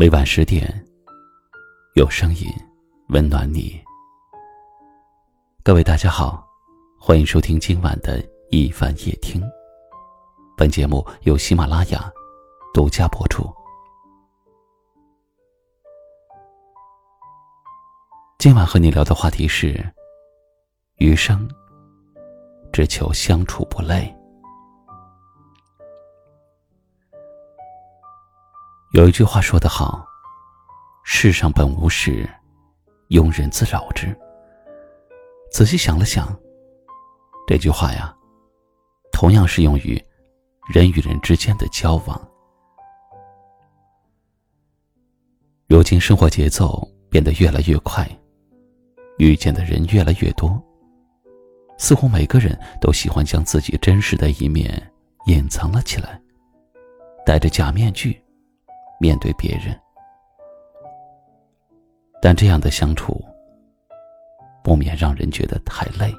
每晚十点，有声音温暖你。各位大家好，欢迎收听今晚的一番夜听。本节目由喜马拉雅独家播出。今晚和你聊的话题是：余生只求相处不累。有一句话说得好：“世上本无事，庸人自扰之。”仔细想了想，这句话呀，同样适用于人与人之间的交往。如今生活节奏变得越来越快，遇见的人越来越多，似乎每个人都喜欢将自己真实的一面隐藏了起来，戴着假面具。面对别人，但这样的相处，不免让人觉得太累。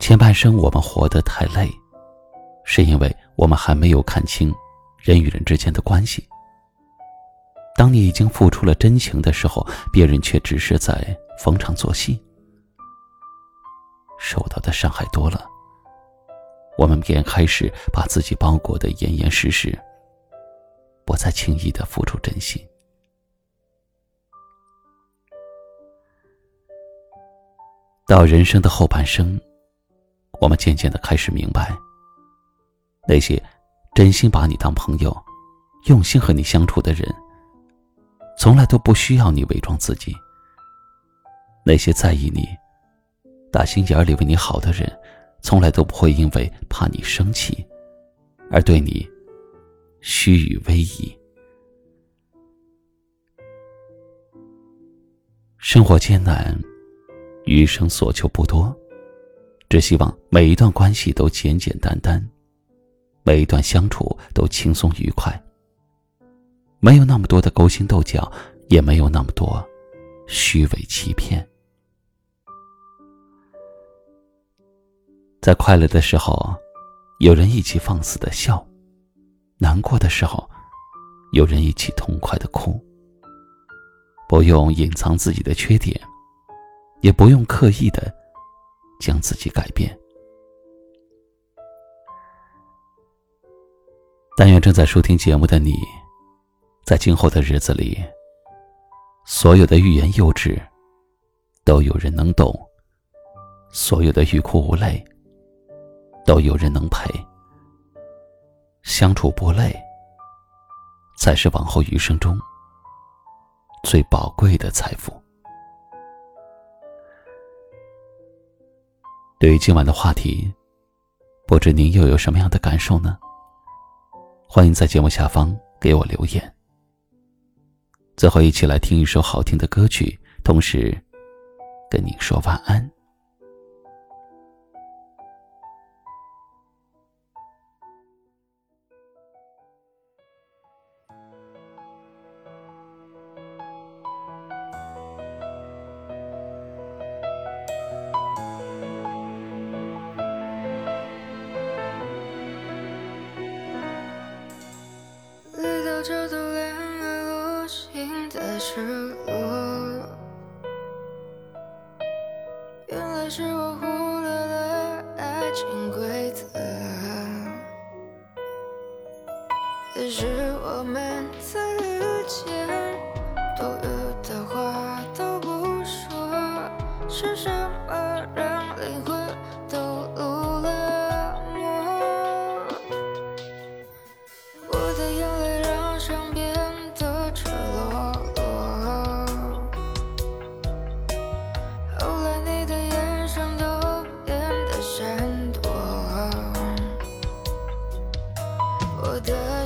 前半生我们活得太累，是因为我们还没有看清人与人之间的关系。当你已经付出了真情的时候，别人却只是在逢场作戏，受到的伤害多了。我们便开始把自己包裹得严严实实，不再轻易的付出真心。到人生的后半生，我们渐渐的开始明白，那些真心把你当朋友、用心和你相处的人，从来都不需要你伪装自己。那些在意你、打心眼里为你好的人。从来都不会因为怕你生气，而对你虚与委蛇。生活艰难，余生所求不多，只希望每一段关系都简简单单，每一段相处都轻松愉快。没有那么多的勾心斗角，也没有那么多虚伪欺骗。在快乐的时候，有人一起放肆的笑；难过的时候，有人一起痛快的哭。不用隐藏自己的缺点，也不用刻意的将自己改变。但愿正在收听节目的你，在今后的日子里，所有的欲言又止，都有人能懂；所有的欲哭无泪。都有人能陪，相处不累，才是往后余生中最宝贵的财富。对于今晚的话题，不知您又有什么样的感受呢？欢迎在节目下方给我留言。最后，一起来听一首好听的歌曲，同时跟您说晚安。这段恋爱无心的失落，原来是我忽略了爱情规则。也是我们在遇见，多余的话都不说，是什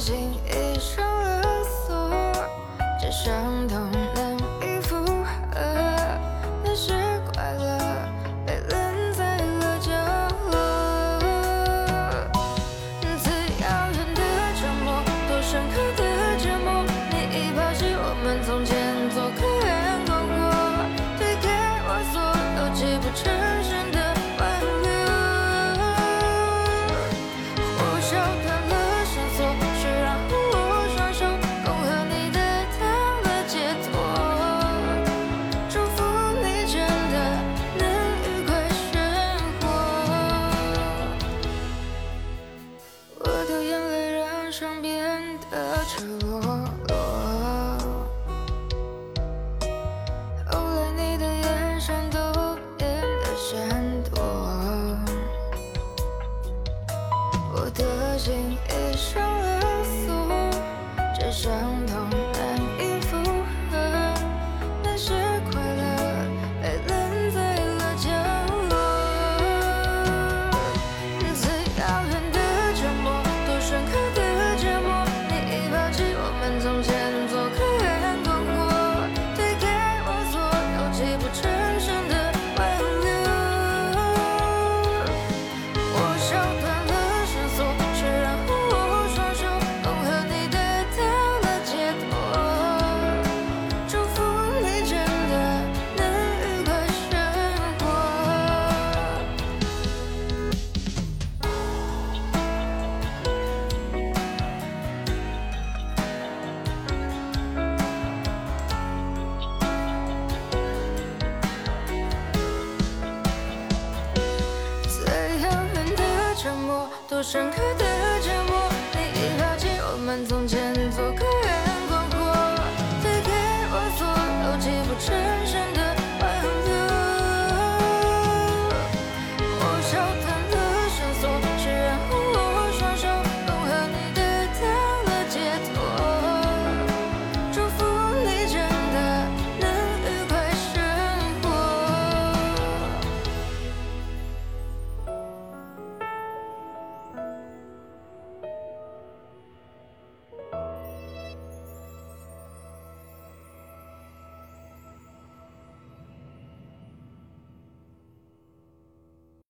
心已上了锁只剩深刻的